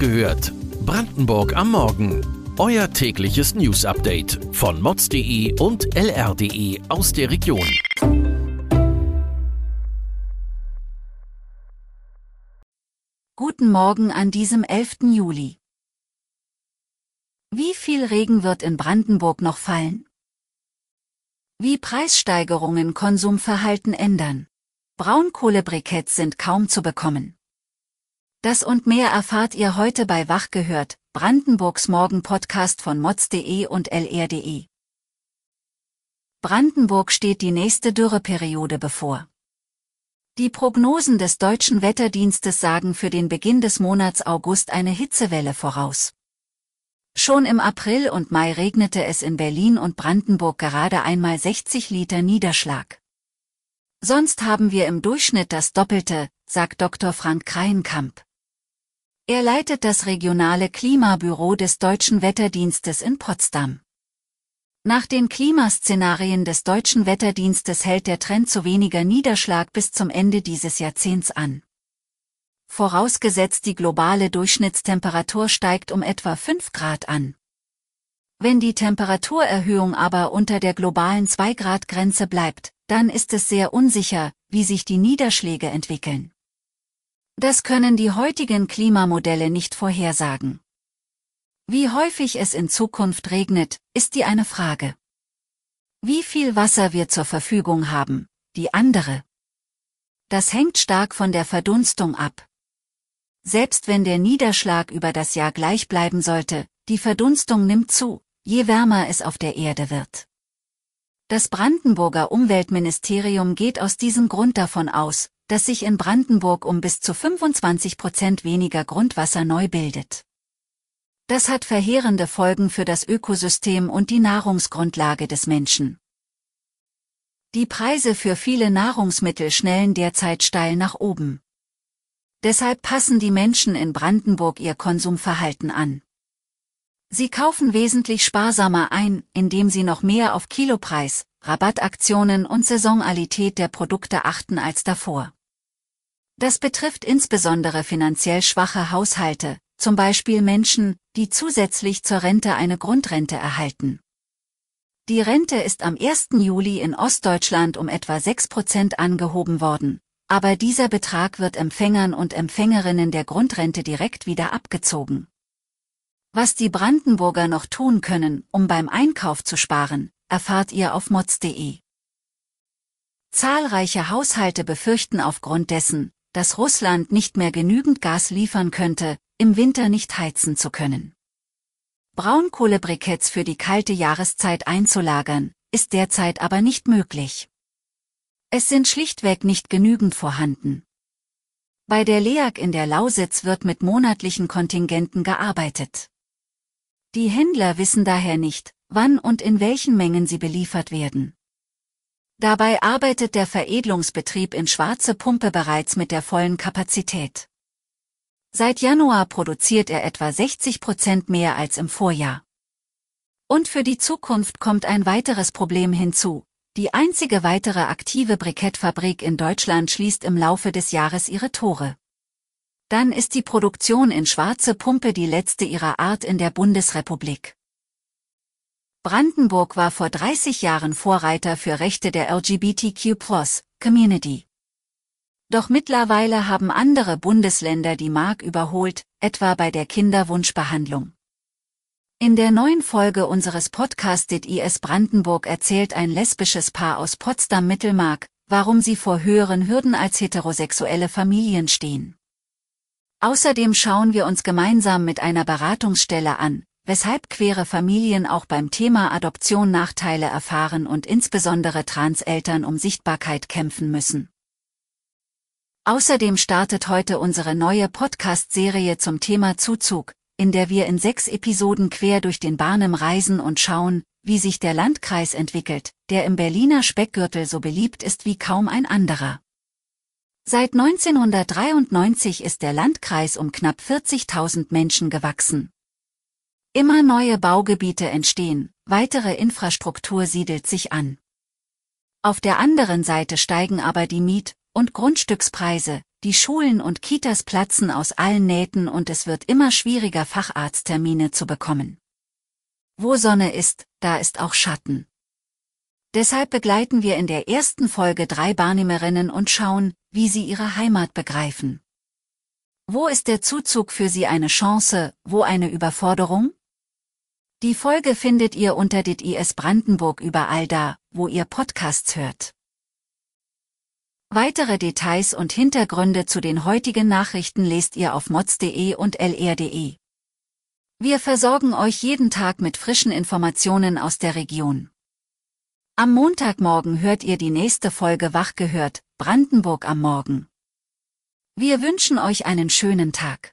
gehört. Brandenburg am Morgen. Euer tägliches News-Update von mods.de und lr.de aus der Region. Guten Morgen an diesem 11. Juli. Wie viel Regen wird in Brandenburg noch fallen? Wie Preissteigerungen Konsumverhalten ändern. Braunkohlebriketts sind kaum zu bekommen. Das und mehr erfahrt ihr heute bei Wach gehört, Brandenburgs Morgen-Podcast von mods.de und lr.de. Brandenburg steht die nächste Dürreperiode bevor. Die Prognosen des deutschen Wetterdienstes sagen für den Beginn des Monats August eine Hitzewelle voraus. Schon im April und Mai regnete es in Berlin und Brandenburg gerade einmal 60 Liter Niederschlag. Sonst haben wir im Durchschnitt das Doppelte, sagt Dr. Frank Kreienkamp. Er leitet das regionale Klimabüro des Deutschen Wetterdienstes in Potsdam. Nach den Klimaszenarien des Deutschen Wetterdienstes hält der Trend zu weniger Niederschlag bis zum Ende dieses Jahrzehnts an. Vorausgesetzt die globale Durchschnittstemperatur steigt um etwa 5 Grad an. Wenn die Temperaturerhöhung aber unter der globalen 2 Grad Grenze bleibt, dann ist es sehr unsicher, wie sich die Niederschläge entwickeln. Das können die heutigen Klimamodelle nicht vorhersagen. Wie häufig es in Zukunft regnet, ist die eine Frage. Wie viel Wasser wir zur Verfügung haben, die andere. Das hängt stark von der Verdunstung ab. Selbst wenn der Niederschlag über das Jahr gleich bleiben sollte, die Verdunstung nimmt zu, je wärmer es auf der Erde wird. Das Brandenburger Umweltministerium geht aus diesem Grund davon aus, dass sich in Brandenburg um bis zu 25 Prozent weniger Grundwasser neu bildet. Das hat verheerende Folgen für das Ökosystem und die Nahrungsgrundlage des Menschen. Die Preise für viele Nahrungsmittel schnellen derzeit steil nach oben. Deshalb passen die Menschen in Brandenburg ihr Konsumverhalten an. Sie kaufen wesentlich sparsamer ein, indem sie noch mehr auf Kilopreis, Rabattaktionen und Saisonalität der Produkte achten als davor. Das betrifft insbesondere finanziell schwache Haushalte, zum Beispiel Menschen, die zusätzlich zur Rente eine Grundrente erhalten. Die Rente ist am 1. Juli in Ostdeutschland um etwa 6 Prozent angehoben worden, aber dieser Betrag wird Empfängern und Empfängerinnen der Grundrente direkt wieder abgezogen. Was die Brandenburger noch tun können, um beim Einkauf zu sparen, erfahrt ihr auf mods.de. Zahlreiche Haushalte befürchten aufgrund dessen, dass Russland nicht mehr genügend Gas liefern könnte, im Winter nicht heizen zu können. Braunkohlebriketts für die kalte Jahreszeit einzulagern, ist derzeit aber nicht möglich. Es sind schlichtweg nicht genügend vorhanden. Bei der LEAG in der Lausitz wird mit monatlichen Kontingenten gearbeitet. Die Händler wissen daher nicht, wann und in welchen Mengen sie beliefert werden. Dabei arbeitet der Veredelungsbetrieb in Schwarze Pumpe bereits mit der vollen Kapazität. Seit Januar produziert er etwa 60 Prozent mehr als im Vorjahr. Und für die Zukunft kommt ein weiteres Problem hinzu. Die einzige weitere aktive Brikettfabrik in Deutschland schließt im Laufe des Jahres ihre Tore. Dann ist die Produktion in Schwarze Pumpe die letzte ihrer Art in der Bundesrepublik. Brandenburg war vor 30 Jahren Vorreiter für Rechte der LGBTQ+-Community. Doch mittlerweile haben andere Bundesländer die Mark überholt, etwa bei der Kinderwunschbehandlung. In der neuen Folge unseres Podcasts IS Brandenburg erzählt ein lesbisches Paar aus Potsdam-Mittelmark, warum sie vor höheren Hürden als heterosexuelle Familien stehen. Außerdem schauen wir uns gemeinsam mit einer Beratungsstelle an, weshalb queere Familien auch beim Thema Adoption Nachteile erfahren und insbesondere Transeltern um Sichtbarkeit kämpfen müssen. Außerdem startet heute unsere neue Podcast-Serie zum Thema Zuzug, in der wir in sechs Episoden quer durch den Barnem reisen und schauen, wie sich der Landkreis entwickelt, der im Berliner Speckgürtel so beliebt ist wie kaum ein anderer. Seit 1993 ist der Landkreis um knapp 40.000 Menschen gewachsen. Immer neue Baugebiete entstehen, weitere Infrastruktur siedelt sich an. Auf der anderen Seite steigen aber die Miet- und Grundstückspreise, die Schulen und Kitas platzen aus allen Nähten und es wird immer schwieriger, Facharzttermine zu bekommen. Wo Sonne ist, da ist auch Schatten. Deshalb begleiten wir in der ersten Folge drei Barnehmerinnen und schauen, wie sie ihre Heimat begreifen. Wo ist der Zuzug für sie eine Chance, wo eine Überforderung? Die Folge findet ihr unter dit Brandenburg überall da, wo ihr Podcasts hört. Weitere Details und Hintergründe zu den heutigen Nachrichten lest ihr auf mods.de und lr.de. Wir versorgen euch jeden Tag mit frischen Informationen aus der Region. Am Montagmorgen hört ihr die nächste Folge Wach gehört, Brandenburg am Morgen. Wir wünschen euch einen schönen Tag.